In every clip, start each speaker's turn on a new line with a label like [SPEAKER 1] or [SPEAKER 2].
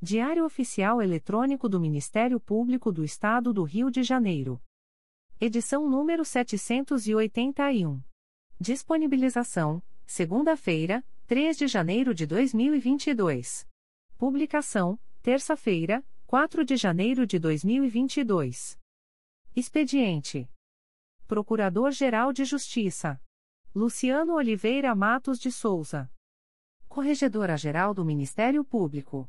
[SPEAKER 1] Diário Oficial Eletrônico do Ministério Público do Estado do Rio de Janeiro. Edição número 781. Disponibilização: segunda-feira, 3 de janeiro de 2022. Publicação: terça-feira, 4 de janeiro de 2022. Expediente: Procurador-Geral de Justiça Luciano Oliveira Matos de Souza. Corregedora-Geral do Ministério Público.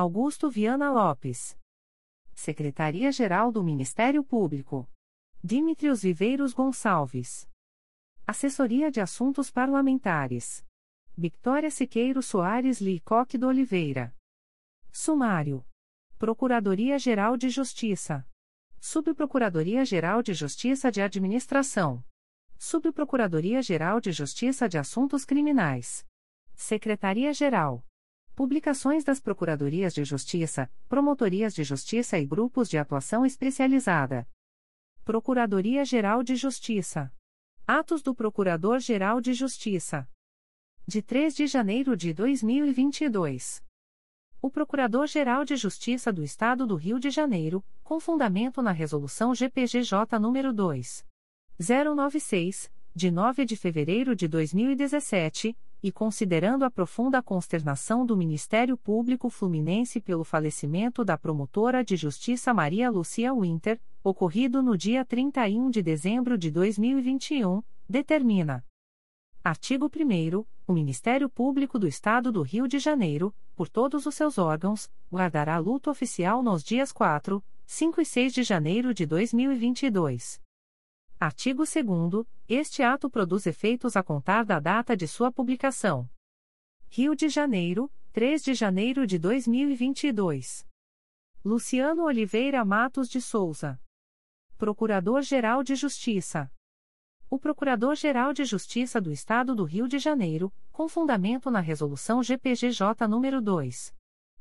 [SPEAKER 1] Augusto Viana Lopes. Secretaria-Geral do Ministério Público. Dimitrios Viveiros Gonçalves. Assessoria de Assuntos Parlamentares. Victoria Siqueiro Soares Licoque do Oliveira. Sumário. Procuradoria-Geral de Justiça. Subprocuradoria-Geral de Justiça de Administração. Subprocuradoria-Geral de Justiça de Assuntos Criminais. Secretaria-Geral. Publicações das Procuradorias de Justiça, Promotorias de Justiça e Grupos de Atuação Especializada. Procuradoria-Geral de Justiça. Atos do Procurador-Geral de Justiça. De 3 de janeiro de 2022. O Procurador-Geral de Justiça do Estado do Rio de Janeiro, com fundamento na Resolução GPGJ nº 2. 096, de 9 de fevereiro de 2017, e considerando a profunda consternação do Ministério Público Fluminense pelo falecimento da promotora de justiça Maria Lucia Winter, ocorrido no dia 31 de dezembro de 2021, determina. Artigo 1 O Ministério Público do Estado do Rio de Janeiro, por todos os seus órgãos, guardará luto oficial nos dias 4, 5 e 6 de janeiro de 2022. Artigo 2 Este ato produz efeitos a contar da data de sua publicação. Rio de Janeiro, 3 de janeiro de 2022. Luciano Oliveira Matos de Souza. Procurador-Geral de Justiça. O Procurador-Geral de Justiça do Estado do Rio de Janeiro, com fundamento na Resolução GPGJ nº 2.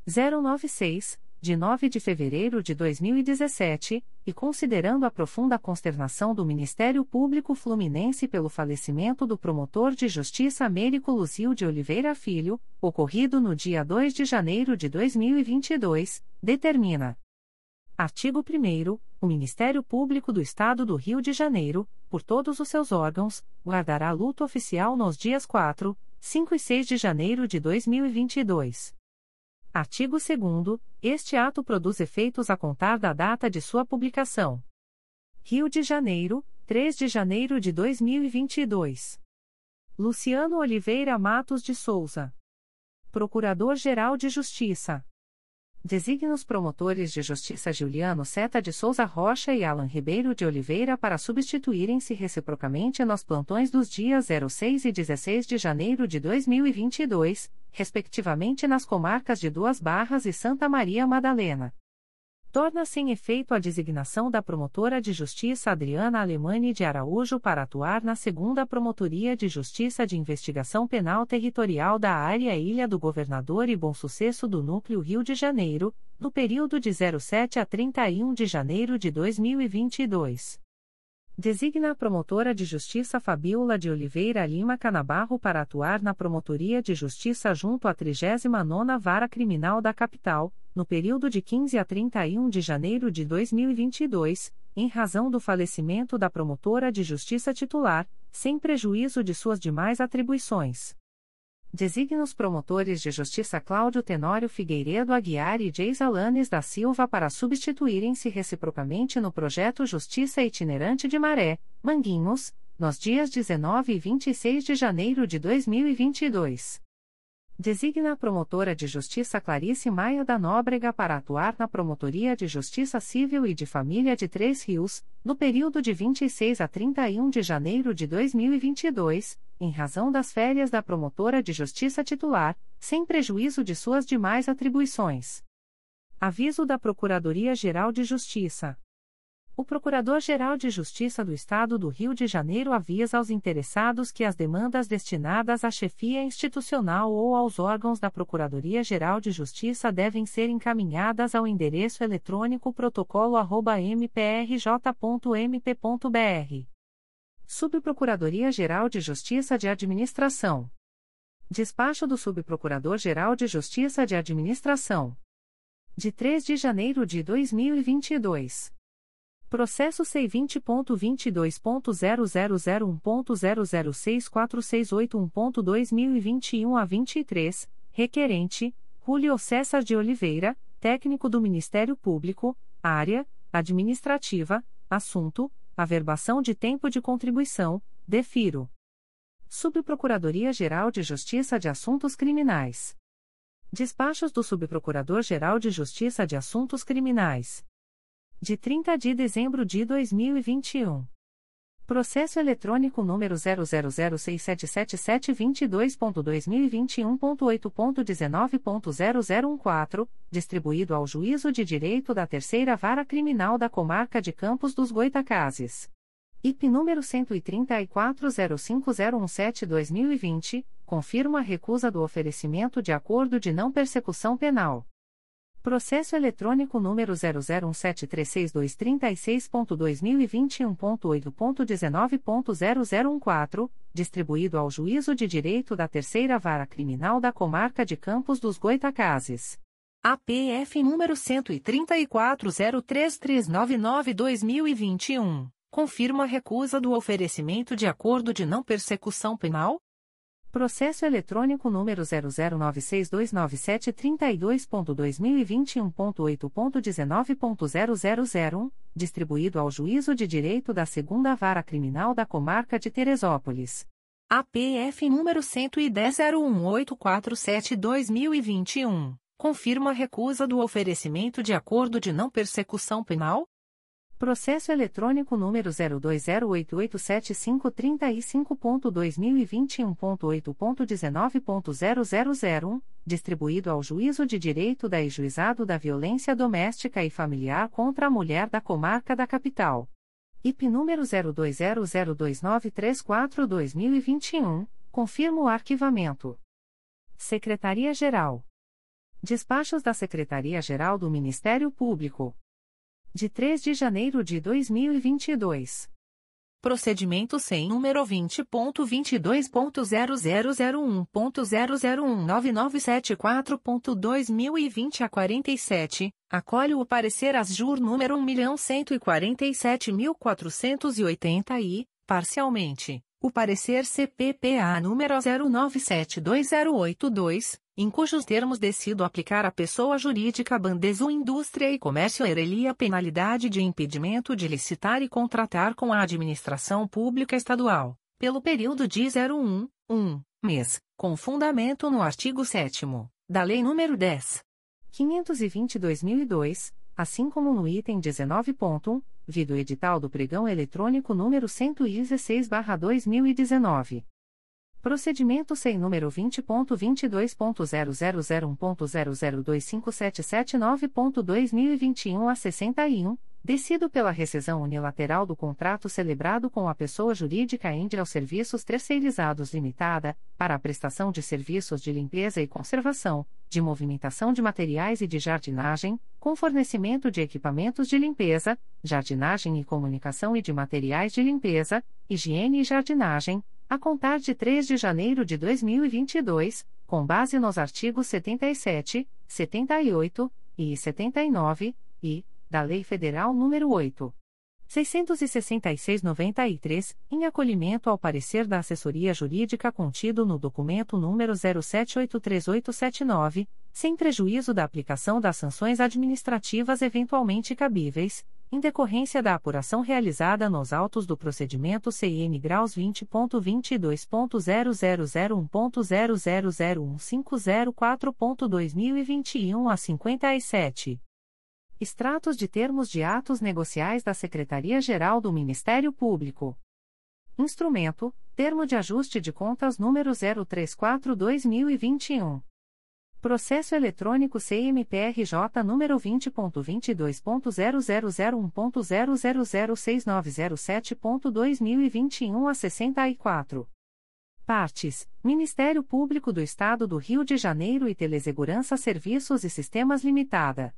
[SPEAKER 1] 096, de 9 de fevereiro de 2017, e considerando a profunda consternação do Ministério Público Fluminense pelo falecimento do promotor de justiça Américo Luzio de Oliveira Filho, ocorrido no dia 2 de janeiro de 2022, determina. Artigo 1 O Ministério Público do Estado do Rio de Janeiro, por todos os seus órgãos, guardará luto oficial nos dias 4, 5 e 6 de janeiro de 2022. Artigo 2 Este ato produz efeitos a contar da data de sua publicação. Rio de Janeiro, 3 de janeiro de 2022. Luciano Oliveira Matos de Souza. Procurador-Geral de Justiça. Designa os promotores de justiça Juliano Seta de Souza Rocha e Alan Ribeiro de Oliveira para substituírem-se reciprocamente nos plantões dos dias 06 e 16 de janeiro de 2022, respectivamente nas comarcas de Duas Barras e Santa Maria Madalena. Torna-se em efeito a designação da promotora de justiça Adriana Alemani de Araújo para atuar na segunda Promotoria de Justiça de Investigação Penal Territorial da Área Ilha do Governador e Bom Sucesso do Núcleo Rio de Janeiro, no período de 07 a 31 de janeiro de 2022. Designa a promotora de justiça Fabiola de Oliveira Lima Canabarro para atuar na Promotoria de Justiça junto à 39ª Vara Criminal da Capital, no período de 15 a 31 de janeiro de 2022, em razão do falecimento da promotora de justiça titular, sem prejuízo de suas demais atribuições. Designa os promotores de justiça Cláudio Tenório Figueiredo Aguiar e Geis Alanes da Silva para substituírem-se reciprocamente no projeto Justiça Itinerante de Maré, Manguinhos, nos dias 19 e 26 de janeiro de 2022. Designa a promotora de justiça Clarice Maia da Nóbrega para atuar na Promotoria de Justiça Civil e de Família de Três Rios, no período de 26 a 31 de janeiro de 2022, em razão das férias da promotora de justiça titular, sem prejuízo de suas demais atribuições. Aviso da Procuradoria-Geral de Justiça. O Procurador-Geral de Justiça do Estado do Rio de Janeiro avisa aos interessados que as demandas destinadas à chefia institucional ou aos órgãos da Procuradoria-Geral de Justiça devem ser encaminhadas ao endereço eletrônico protocolo@mprj.mp.br. Subprocuradoria-Geral de Justiça de Administração. Despacho do Subprocurador-Geral de Justiça de Administração. De 3 de janeiro de 2022. Processo C20.22.0001.0064681.2021 a 23, requerente, Julio César de Oliveira, técnico do Ministério Público, área, administrativa, assunto, averbação de tempo de contribuição, defiro. Subprocuradoria-Geral de Justiça de Assuntos Criminais. Despachos do Subprocurador-Geral de Justiça de Assuntos Criminais de 30 de dezembro de 2021. Processo eletrônico número 000677722.2021.8.19.0014, distribuído ao Juízo de Direito da Terceira Vara Criminal da Comarca de Campos dos Goitacazes. IP número 13405017-2020, confirma a recusa do oferecimento de acordo de não persecução penal Processo eletrônico número 001736236.2021.8.19.0014, distribuído ao Juízo de Direito da Terceira Vara Criminal da Comarca de Campos dos Goitacazes. APF número 13303399-2021, confirma a recusa do oferecimento de acordo de não persecução penal? Processo eletrônico número 009629732.2021.8.19.0001, distribuído ao Juízo de Direito da Segunda Vara Criminal da Comarca de Teresópolis. APF número 110.01847-2021, confirma a recusa do oferecimento de acordo de não persecução penal? Processo eletrônico número 02087535.2021.8.19.0001, distribuído ao Juízo de Direito da Juizado da Violência Doméstica e Familiar contra a Mulher da Comarca da Capital. IP número 02002934-2021, confirma o arquivamento. Secretaria-Geral. Despachos da Secretaria-Geral do Ministério Público de 3 de janeiro de 2022. Procedimento sem número 20.22.0001.0019974.2020 a 47, acolhe o parecer ASJUR número 1.147.480 e, parcialmente, o parecer CPPA número 09720882, em cujos termos decido aplicar à pessoa jurídica Bandesul Indústria e Comércio Ereli a penalidade de impedimento de licitar e contratar com a administração pública estadual, pelo período de 01, 1 mês, com fundamento no artigo 7 da Lei nº 10. 520-2002, assim como no item 19.1, vido edital do pregão eletrônico número 116-2019. Procedimento sem número 20.22.0001.0025779.2021 a 61, decido pela rescisão unilateral do contrato celebrado com a pessoa jurídica Endre aos Serviços Terceirizados Limitada, para a prestação de serviços de limpeza e conservação, de movimentação de materiais e de jardinagem, com fornecimento de equipamentos de limpeza, jardinagem e comunicação e de materiais de limpeza, higiene e jardinagem, a contar de 3 de janeiro de 2022, com base nos artigos 77, 78 e 79 e da Lei Federal nº 8. 666-93, em acolhimento ao parecer da assessoria jurídica contido no documento número 07838879, sem prejuízo da aplicação das sanções administrativas eventualmente cabíveis, em decorrência da apuração realizada nos autos do procedimento CIN graus 20.22.0001.0001504.2021 a 57. Extratos de termos de atos negociais da Secretaria-Geral do Ministério Público. Instrumento: Termo de Ajuste de Contas número 034/2021. Processo eletrônico CMPRJ número 20.22.0001.0006907.2021 a 64. Partes: Ministério Público do Estado do Rio de Janeiro e Telesegurança Serviços e Sistemas Limitada.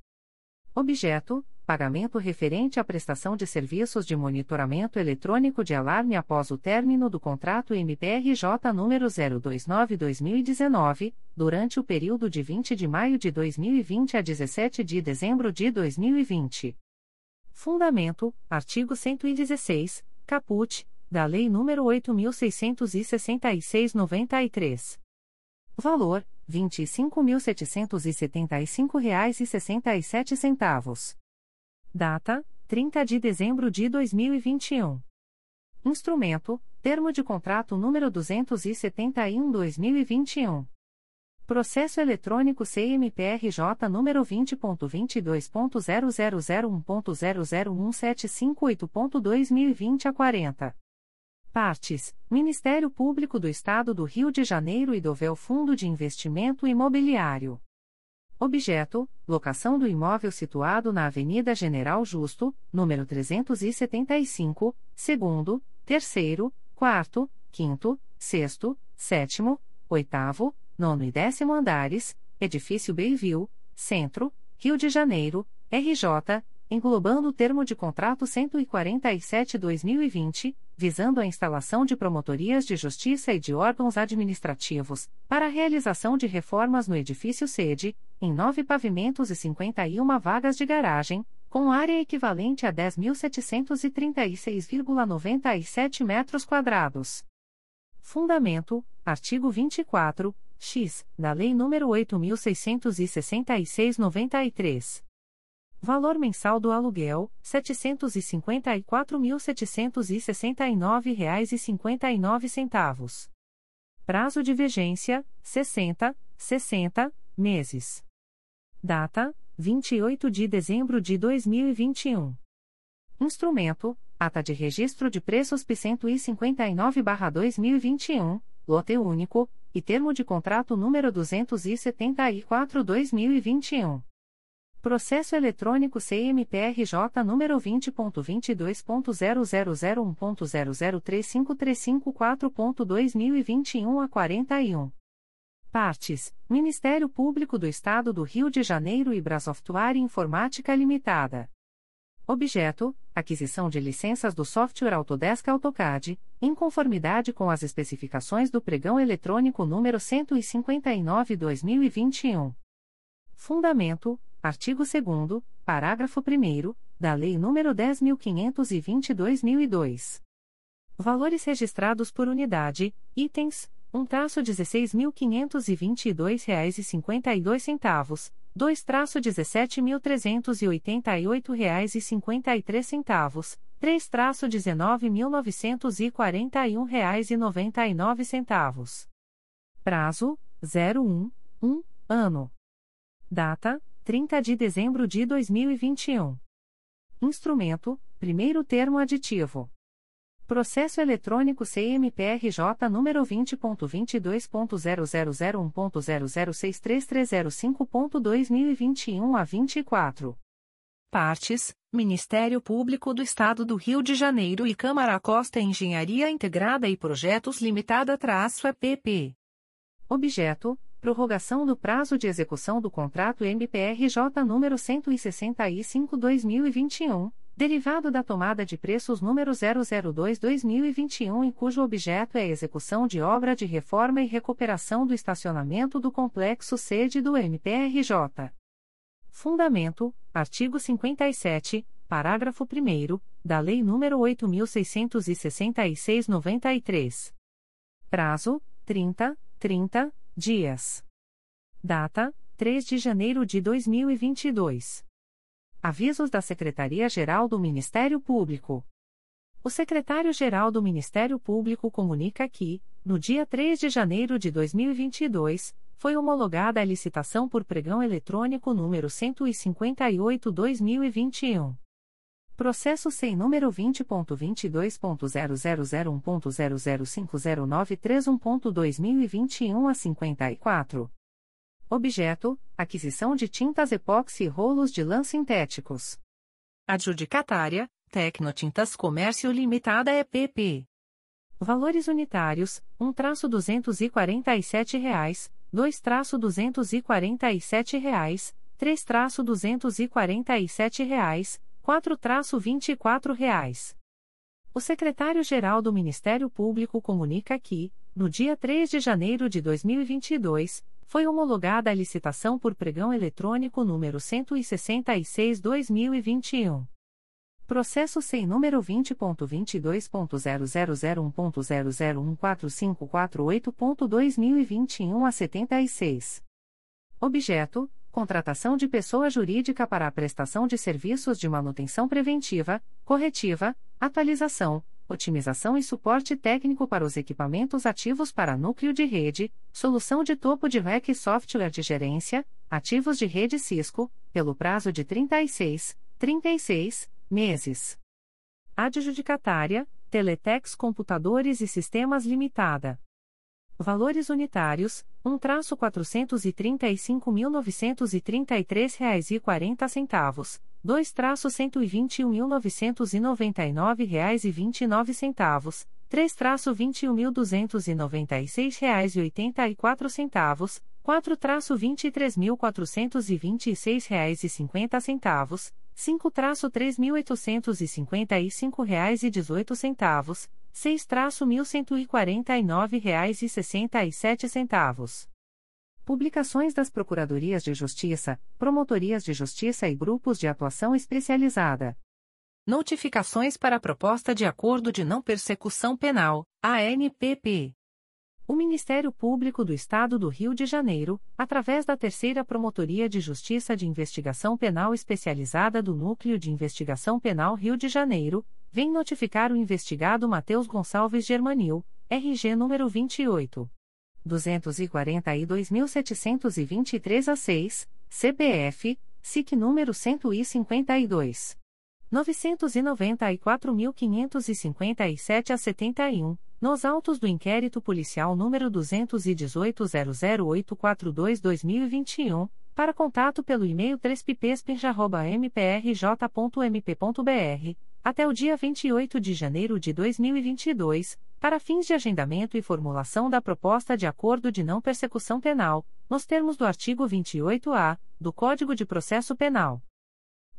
[SPEAKER 1] Objeto: pagamento referente à prestação de serviços de monitoramento eletrônico de alarme após o término do contrato MPRJ número 029/2019, durante o período de 20 de maio de 2020 a 17 de dezembro de 2020. Fundamento: artigo 116, caput, da Lei nº 8666/93. Valor: R$ 25.775,67. Data: 30 de dezembro de 2021. Instrumento: Termo de contrato número 271/2021. Processo eletrônico CMPRJ número 20.22.0001.0017558.2020 a 40. Partes: Ministério Público do Estado do Rio de Janeiro e do Vel Fundo de Investimento Imobiliário. Objeto: locação do imóvel situado na Avenida General Justo, número 375, segundo, terceiro, quarto, quinto, sexto, sétimo, oitavo, nono e décimo andares, edifício Bayview, Centro, Rio de Janeiro, RJ, englobando o termo de contrato 147-2020, visando a instalação de promotorias de justiça e de órgãos administrativos, para a realização de reformas no edifício sede, em nove pavimentos e 51 vagas de garagem, com área equivalente a 10.736,97 metros quadrados. Fundamento: artigo 24, x, da Lei nº 8.666/93. Valor mensal do aluguel: R$ 754.769,59. Prazo de vigência: 60, 60 meses. Data: 28 de dezembro de 2021. Instrumento: Ata de Registro de Preços P 159/2021, lote único, e termo de contrato número 274/2021. Processo eletrônico CMPRJ número 20.22.0001.0035354.2021 a 41. Partes: Ministério Público do Estado do Rio de Janeiro e Brasoftware Informática Limitada. Objeto: aquisição de licenças do software Autodesk AutoCAD, em conformidade com as especificações do pregão eletrônico número 159/2021. Fundamento: Artigo 2 parágrafo 1 da Lei nº 10.520/2002. Valores registrados por unidade, itens, 1 traço 16.522 reais e 52 centavos, 2 traço 17.388 reais e 53 centavos, 3 traço 19.941 reais e 99 centavos. Prazo, 01, 1, ano. Data, 30 de dezembro de 2021. Instrumento: primeiro termo aditivo. Processo eletrônico CMPRJ número 20.22.0001.0063305.2021 a 24. Partes: Ministério Público do Estado do Rio de Janeiro e Câmara Costa Engenharia Integrada e Projetos Limitada-EPP. Objeto: Prorrogação do prazo de execução do contrato MPRJ número 165/2021, derivado da tomada de preços número 002/2021 em cujo objeto é a execução de obra de reforma e recuperação do estacionamento do complexo sede do MPRJ. Fundamento: artigo 57, parágrafo 1 da Lei nº 8666/93. Prazo: 30, 30 dias. Data: 3 de janeiro de 2022. Avisos da Secretaria-Geral do Ministério Público. O secretário-geral do Ministério Público comunica que, no dia 3 de janeiro de 2022, foi homologada a licitação por pregão eletrônico número 158-2021. Processo sem número 20.22.0001.0050931.2021 a 54. Objeto: aquisição de tintas epóxi e rolos de lã sintéticos. Adjudicatária: Tecnotintas Comércio Limitada EPP. Valores unitários: 1 traço 247 reais, 2 traço 247 reais, 3 traço 247 reais, 4-24 reais. O secretário-geral do Ministério Público comunica que, no dia 3 de janeiro de 2022, foi homologada a licitação por pregão eletrônico número 166-2021. Processo sem número 20.22.0001.0014548.2021 a 76. Objeto: contratação de pessoa jurídica para a prestação de serviços de manutenção preventiva, corretiva, atualização, otimização e suporte técnico para os equipamentos ativos para núcleo de rede, solução de topo de REC e software de gerência, ativos de rede Cisco, pelo prazo de 36, 36 meses. Adjudicatária, Teletex Computadores e Sistemas Limitada. Valores unitários: um traço quatrocentos e trinta e cinco mil novecentos e trinta e três reais e quarenta centavos, dois traço cento e vinte e um mil novecentos e noventa e nove reais e vinte e nove centavos, três traço vinte e um mil duzentos e noventa e seis reais e oitenta e quatro centavos, quatro traço vinte e três mil quatrocentos e vinte e seis reais e cinquenta centavos, cinco traço três mil oitocentos e cinquenta e cinco reais e dezoito centavos seis traço mil cento e quarenta e nove reais e sessenta e sete centavos. Publicações das Procuradorias de Justiça, Promotorias de Justiça e Grupos de Atuação Especializada. Notificações para a Proposta de Acordo de Não Persecução Penal, ANPP. O Ministério Público do Estado do Rio de Janeiro, através da Terceira Promotoria de Justiça de Investigação Penal Especializada do Núcleo de Investigação Penal Rio de Janeiro, vem notificar o investigado Matheus Gonçalves Germanil, RG número 28. 242.723 a 6, CPF, SIC número 152. 994.557 a 71, nos autos do inquérito policial número 218.00842-2021, para contato pelo e-mail 3pipespenja.mprj.mp.br até o dia 28 de janeiro de 2022, para fins de agendamento e formulação da proposta de acordo de não persecução penal, nos termos do artigo 28-A do Código de Processo Penal.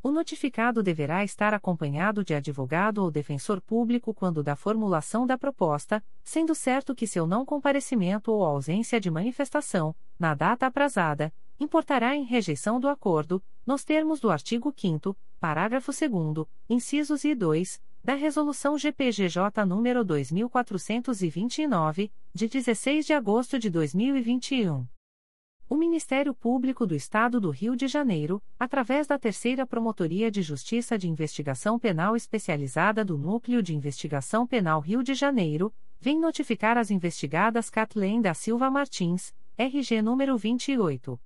[SPEAKER 1] O notificado deverá estar acompanhado de advogado ou defensor público quando da formulação da proposta, sendo certo que seu não comparecimento ou ausência de manifestação, na data aprazada, importará em rejeição do acordo, nos termos do artigo 5 parágrafo 2 incisos e 2, da Resolução GPGJ nº 2429, de 16 de agosto de 2021. O Ministério Público do Estado do Rio de Janeiro, através da Terceira Promotoria de Justiça de Investigação Penal Especializada do Núcleo de Investigação Penal Rio de Janeiro, vem notificar as investigadas Kathleen da Silva Martins, RG número 28.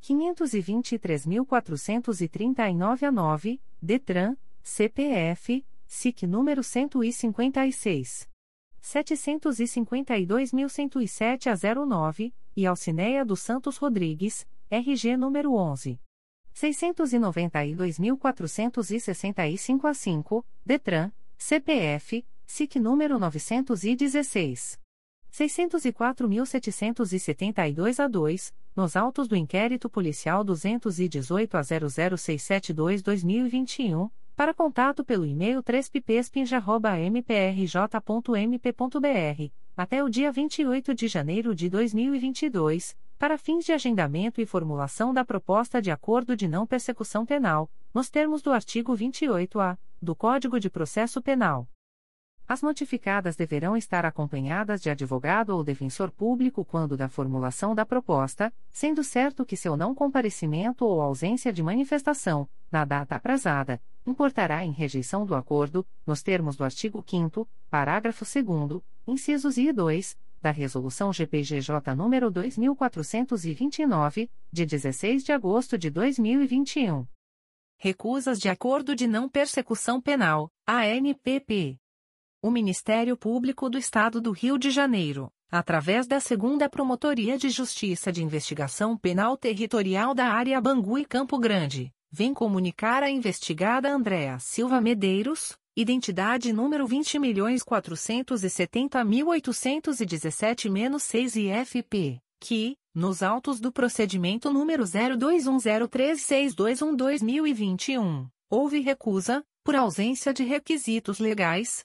[SPEAKER 1] 523.439 a 9, DETRAN, CPF, SIC número 156. 752.107 a 09, e Alcineia dos Santos Rodrigues, RG número 11. 692.465 a 5, DETRAN, CPF, SIC número 916. 604.772 a 2, nos autos do inquérito policial 218 a 00672-2021, para contato pelo e-mail 3pipespinja.mprj.mp.br, até o dia 28 de janeiro de 2022, para fins de agendamento e formulação da proposta de acordo de não persecução penal, nos termos do artigo 28-A do Código de Processo Penal. As notificadas deverão estar acompanhadas de advogado ou defensor público quando da formulação da proposta, sendo certo que seu não comparecimento ou ausência de manifestação, na data aprazada, importará em rejeição do acordo, nos termos do artigo 5 parágrafo 2 incisos I e 2, da Resolução GPGJ nº 2429, de 16 de agosto de 2021. Recusas de Acordo de Não Persecução Penal, ANPP o Ministério Público do Estado do Rio de Janeiro, através da Segunda Promotoria de Justiça de Investigação Penal Territorial da Área Bangu e Campo Grande, vem comunicar a investigada Andréa Silva Medeiros, identidade número 20.470.817-6 IFP, que, nos autos do procedimento número 02103621-2021, houve recusa, por ausência de requisitos legais,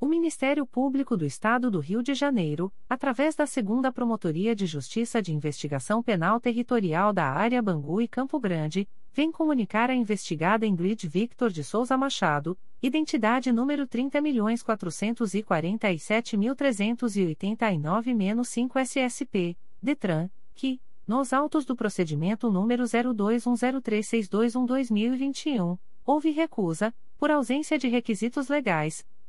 [SPEAKER 1] O Ministério Público do Estado do Rio de Janeiro, através da Segunda Promotoria de Justiça de Investigação Penal Territorial da Área Bangu e Campo Grande, vem comunicar a investigada Ingrid Victor de Souza Machado, identidade número 30.447.389-5 SSP, DETRAN, que, nos autos do procedimento número 02103621-2021, houve recusa, por ausência de requisitos legais,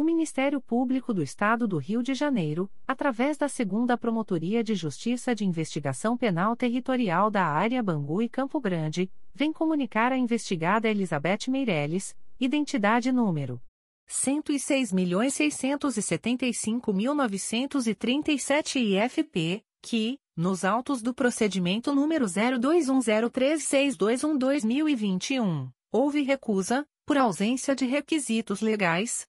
[SPEAKER 1] O Ministério Público do Estado do Rio de Janeiro, através da Segunda Promotoria de Justiça de Investigação Penal Territorial da Área Bangu e Campo Grande, vem comunicar a investigada Elizabeth Meirelles, identidade número 106.675.937 IFP, que, nos autos do procedimento número 02103621-2021, houve recusa, por ausência de requisitos legais,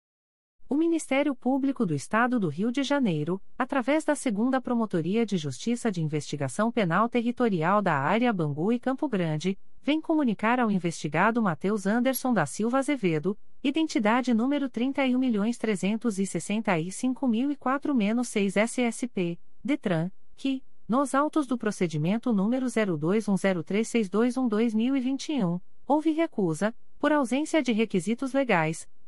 [SPEAKER 1] O Ministério Público do Estado do Rio de Janeiro, através da Segunda Promotoria de Justiça de Investigação Penal Territorial da Área Bangu e Campo Grande, vem comunicar ao investigado Matheus Anderson da Silva Azevedo, identidade número 31.365.004-6 SSP, DETRAN, que, nos autos do procedimento número 02103621-2021, houve recusa, por ausência de requisitos legais,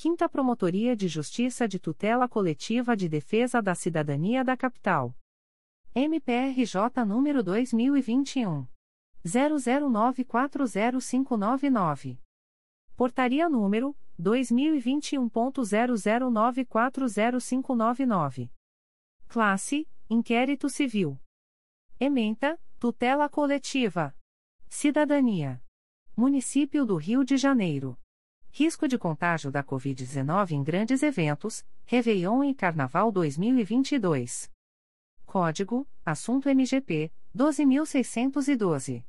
[SPEAKER 1] 5 Promotoria de Justiça de Tutela Coletiva de Defesa da Cidadania da Capital. MPRJ número 2021 00940599. Portaria número 2021.00940599. Classe: Inquérito Civil. Ementa: Tutela coletiva. Cidadania. Município do Rio de Janeiro. Risco de contágio da Covid-19 em grandes eventos, Réveillon e Carnaval 2022. Código: Assunto MGP 12612.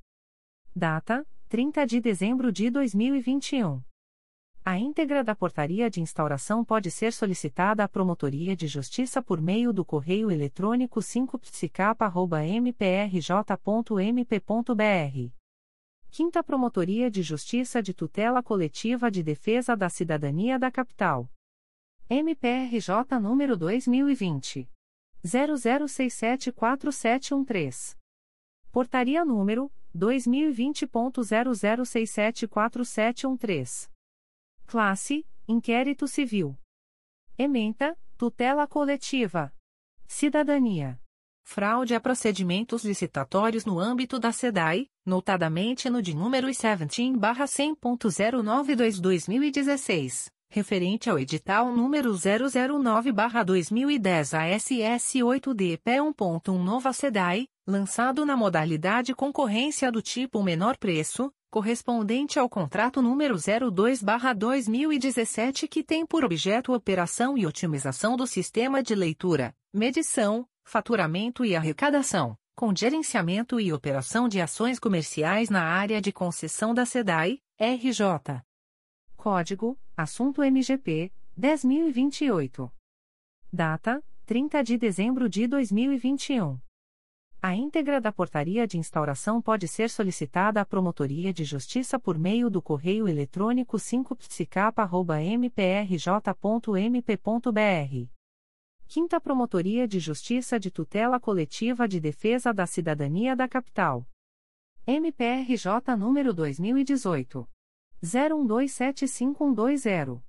[SPEAKER 1] Data: 30 de dezembro de 2021. A íntegra da portaria de instauração pode ser solicitada à Promotoria de Justiça por meio do correio eletrônico 5psicapa.mprj.mp.br. Quinta Promotoria de Justiça de Tutela Coletiva de Defesa da Cidadania da Capital. MPRJ número 2020 00674713. Portaria número 2020.00674713. Classe: Inquérito Civil. Ementa: Tutela Coletiva. Cidadania. Fraude a procedimentos licitatórios no âmbito da SEDAI, notadamente no de número 17-100.092-2016, referente ao edital número 009-2010 ASS 8DP1.1 Nova SEDAI, lançado na modalidade concorrência do tipo menor preço, correspondente ao contrato número 02/2017 que tem por objeto operação e otimização do sistema de leitura, medição, faturamento e arrecadação, com gerenciamento e operação de ações comerciais na área de concessão da SEDAI, RJ. Código: Assunto MGP 10028. Data: 30 de dezembro de 2021. A íntegra da portaria de instauração pode ser solicitada à Promotoria de Justiça por meio do correio eletrônico 5psicapa.mprj.mp.br. Quinta Promotoria de Justiça de Tutela Coletiva de Defesa da Cidadania da Capital. MPRJ número 2018. 01275120.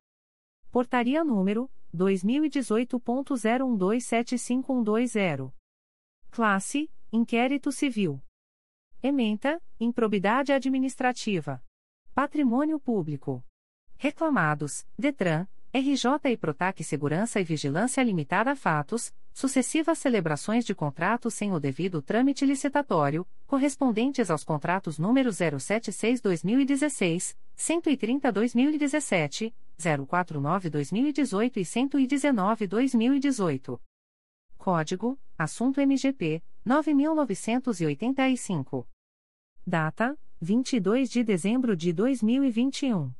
[SPEAKER 1] Portaria número 2018.01275120. Classe Inquérito Civil. Ementa, Improbidade Administrativa. Patrimônio Público. Reclamados, Detran, RJ e Protac Segurança e Vigilância Limitada Fatos, sucessivas celebrações de contratos sem o devido trâmite licitatório, correspondentes aos contratos número 076-2016, 130-2017, 049-2018 e 119-2018. Código: Assunto MGP 9985. Data: 22 de dezembro de 2021.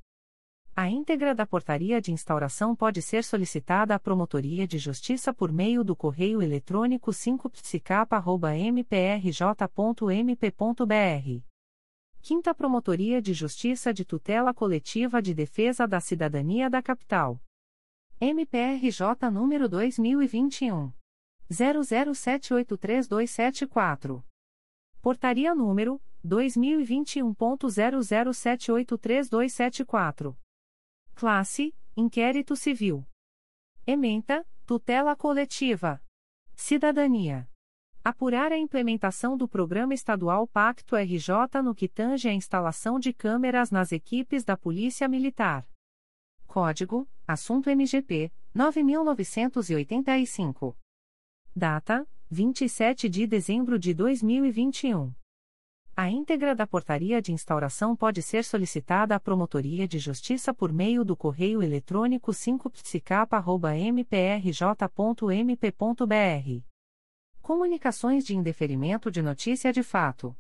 [SPEAKER 1] A íntegra da portaria de instauração pode ser solicitada à Promotoria de Justiça por meio do correio eletrônico 5psicapa.mprj.mp.br. Quinta Promotoria de Justiça de Tutela Coletiva de Defesa da Cidadania da Capital. MPRJ número 2021 00783274. Portaria número 2021.00783274. Classe: Inquérito Civil. Ementa: Tutela Coletiva. Cidadania. Apurar a implementação do Programa Estadual Pacto RJ no que tange a instalação de câmeras nas equipes da Polícia Militar. Código: Assunto MGP 9985. Data: 27 de dezembro de 2021. A íntegra da portaria de instauração pode ser solicitada à Promotoria de Justiça por meio do correio eletrônico 5psicapa.mprj.mp.br. Comunicações de indeferimento de notícia de fato.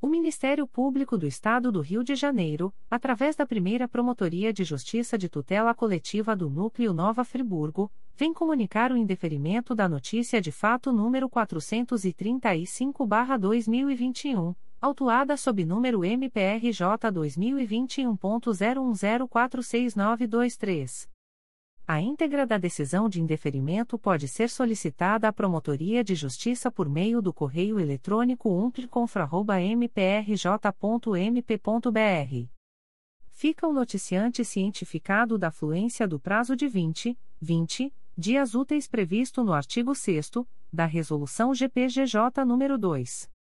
[SPEAKER 1] O Ministério Público do Estado do Rio de Janeiro, através da primeira Promotoria de Justiça de Tutela Coletiva do Núcleo Nova Friburgo, vem comunicar o indeferimento da notícia de fato número 435-2021, autuada sob número MPRJ 2021.01046923. A íntegra da decisão de indeferimento pode ser solicitada à Promotoria de Justiça por meio do correio eletrônico umplicconfra.mprj.mp.br. Fica o noticiante cientificado da fluência do prazo de 20, 20 dias úteis previsto no artigo 6 da Resolução GPGJ nº 2.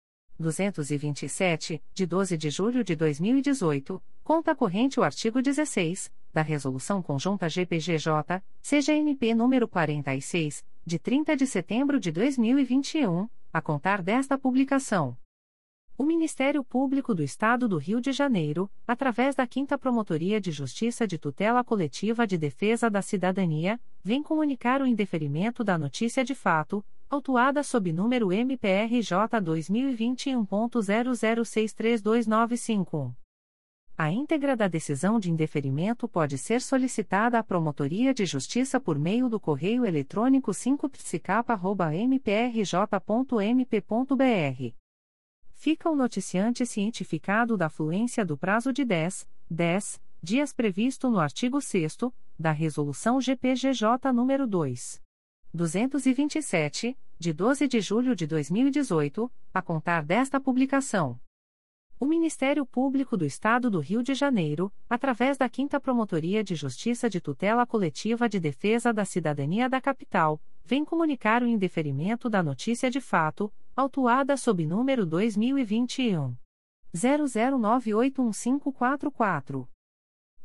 [SPEAKER 1] 227, de 12 de julho de 2018, conta corrente o artigo 16 da Resolução Conjunta GPGJ, CGNP número 46, de 30 de setembro de 2021, a contar desta publicação. O Ministério Público do Estado do Rio de Janeiro, através da 5 Promotoria de Justiça de Tutela Coletiva de Defesa da Cidadania, vem comunicar o indeferimento da notícia de fato, autuada sob número MPRJ 2021.00632951. A íntegra da decisão de indeferimento pode ser solicitada à Promotoria de Justiça por meio do correio eletrônico 5psicapa.mprj.mp.br fica o noticiante cientificado da fluência do prazo de 10, 10 dias previsto no artigo 6 da Resolução GPGJ nº 2. 227, de 12 de julho de 2018, a contar desta publicação. O Ministério Público do Estado do Rio de Janeiro, através da 5 Promotoria de Justiça de Tutela Coletiva de Defesa da Cidadania da Capital, vem comunicar o indeferimento da notícia de fato, autuada sob número 2021 00981544.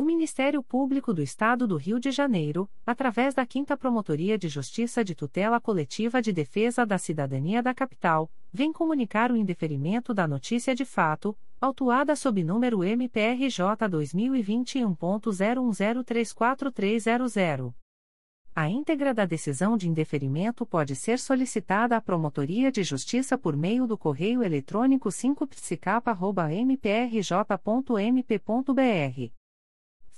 [SPEAKER 1] O Ministério Público do Estado do Rio de Janeiro, através da 5 Promotoria de Justiça de Tutela Coletiva de Defesa da Cidadania da Capital, vem comunicar o indeferimento da notícia de fato, autuada sob número MPRJ 2021.01034300. A íntegra da decisão de indeferimento pode ser solicitada à Promotoria de Justiça por meio do correio eletrônico 5psicapa.mprj.mp.br.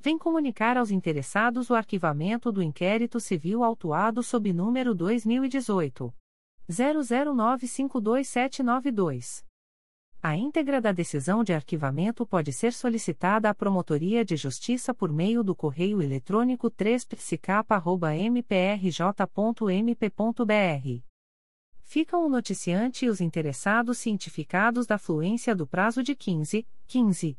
[SPEAKER 1] vem comunicar aos interessados o arquivamento do inquérito civil autuado sob número 2018 00952792. A íntegra da decisão de arquivamento pode ser solicitada à Promotoria de Justiça por meio do correio eletrônico 3psicapa.mprj.mp.br. Ficam o noticiante e os interessados cientificados da fluência do prazo de 15, 15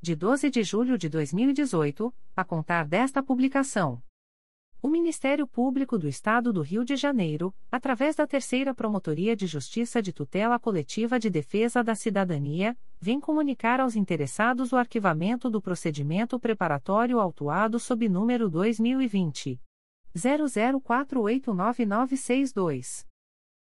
[SPEAKER 1] de 12 de julho de 2018, a contar desta publicação. O Ministério Público do Estado do Rio de Janeiro, através da Terceira Promotoria de Justiça de Tutela Coletiva de Defesa da Cidadania, vem comunicar aos interessados o arquivamento do procedimento preparatório autuado sob número 2020 00489962.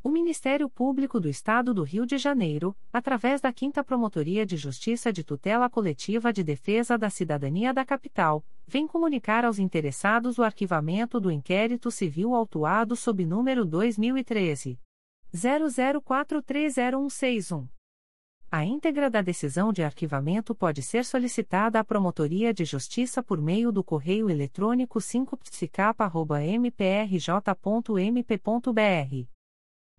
[SPEAKER 1] O Ministério Público do Estado do Rio de Janeiro, através da 5 Promotoria de Justiça de Tutela Coletiva de Defesa da Cidadania da Capital, vem comunicar aos interessados o arquivamento do inquérito civil autuado sob número 2013 00430161. A íntegra da decisão de arquivamento pode ser solicitada à Promotoria de Justiça por meio do correio eletrônico 5psicapa.mprj.mp.br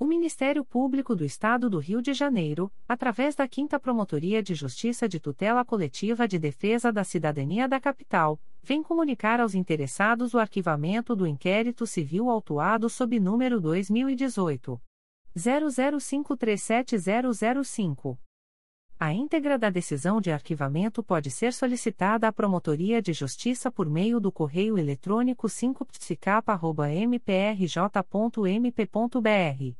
[SPEAKER 1] O Ministério Público do Estado do Rio de Janeiro, através da 5 Promotoria de Justiça de Tutela Coletiva de Defesa da Cidadania da Capital, vem comunicar aos interessados o arquivamento do inquérito civil autuado sob número 2018 00537005. A íntegra da decisão de arquivamento pode ser solicitada à Promotoria de Justiça por meio do correio eletrônico 5psicapa.mprj.mp.br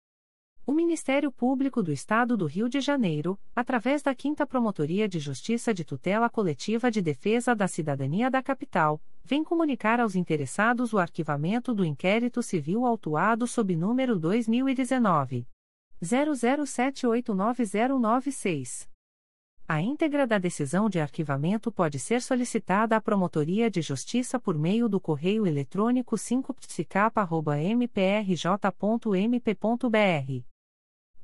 [SPEAKER 1] O Ministério Público do Estado do Rio de Janeiro, através da 5 Promotoria de Justiça de Tutela Coletiva de Defesa da Cidadania da Capital, vem comunicar aos interessados o arquivamento do inquérito civil autuado sob número 2019 00789096. A íntegra da decisão de arquivamento pode ser solicitada à Promotoria de Justiça por meio do correio eletrônico 5psicapa.mprj.mp.br.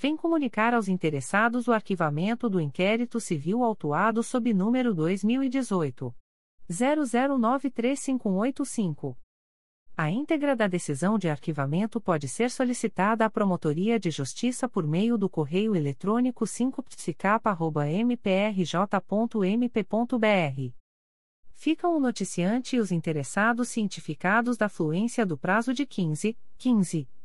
[SPEAKER 1] vem comunicar aos interessados o arquivamento do inquérito civil autuado sob número 2018 00935185. A íntegra da decisão de arquivamento pode ser solicitada à Promotoria de Justiça por meio do correio eletrônico 5psicapa.mprj.mp.br. Ficam o noticiante e os interessados cientificados da fluência do prazo de 15, 15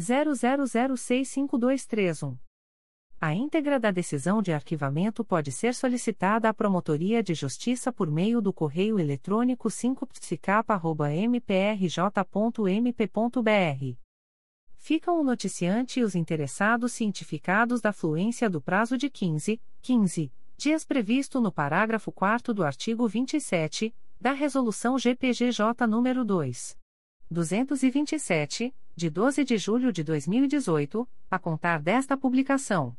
[SPEAKER 1] 00065231. A íntegra da decisão de arquivamento pode ser solicitada à Promotoria de Justiça por meio do correio eletrônico 5psicapa.mprj.mp.br. Ficam o noticiante e os interessados cientificados da fluência do prazo de 15, 15 dias previsto no parágrafo 4 do artigo 27 da Resolução GPGJ nº 2. 227, de 12 de julho de 2018, a contar desta publicação.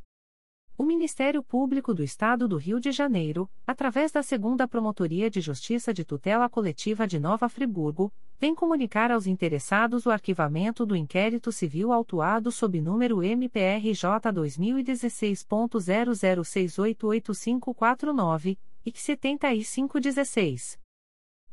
[SPEAKER 1] O Ministério Público do Estado do Rio de Janeiro, através da Segunda Promotoria de Justiça de Tutela Coletiva de Nova Friburgo, vem comunicar aos interessados o arquivamento do inquérito civil autuado sob número MPRJ 2016.00688549 e 7516.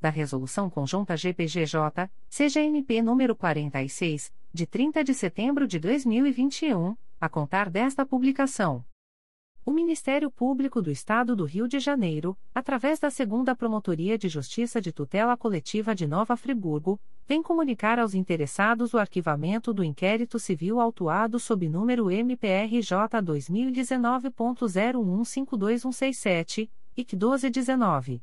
[SPEAKER 1] da Resolução Conjunta GPGJ, CGNP nº 46, de 30 de setembro de 2021, a contar desta publicação. O Ministério Público do Estado do Rio de Janeiro, através da Segunda Promotoria de Justiça de Tutela Coletiva de Nova Friburgo, vem comunicar aos interessados o arquivamento do inquérito civil autuado sob número MPRJ 2019.0152167, IC 1219.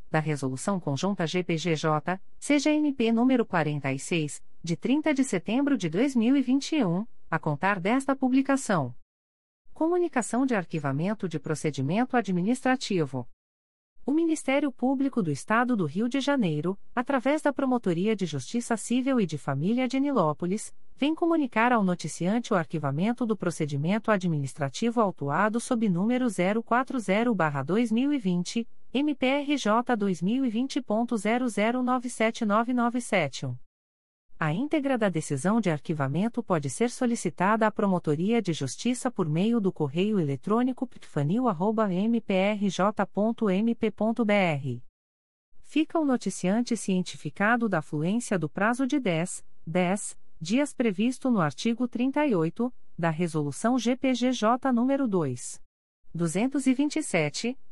[SPEAKER 1] da Resolução Conjunta GPGJ, CGNP número 46, de 30 de setembro de 2021, a contar desta publicação. Comunicação de arquivamento de procedimento administrativo. O Ministério Público do Estado do Rio de Janeiro, através da Promotoria de Justiça Civil e de Família de Nilópolis, vem comunicar ao noticiante o arquivamento do procedimento administrativo autuado sob número 040-2020 MPRJ 2020.00979971. A íntegra da decisão de arquivamento pode ser solicitada à Promotoria de Justiça por meio do correio eletrônico ptfanil.mprj.mp.br. Fica o noticiante cientificado da fluência do prazo de 10, 10 dias previsto no artigo 38 da Resolução GPGJ nº 2. 227,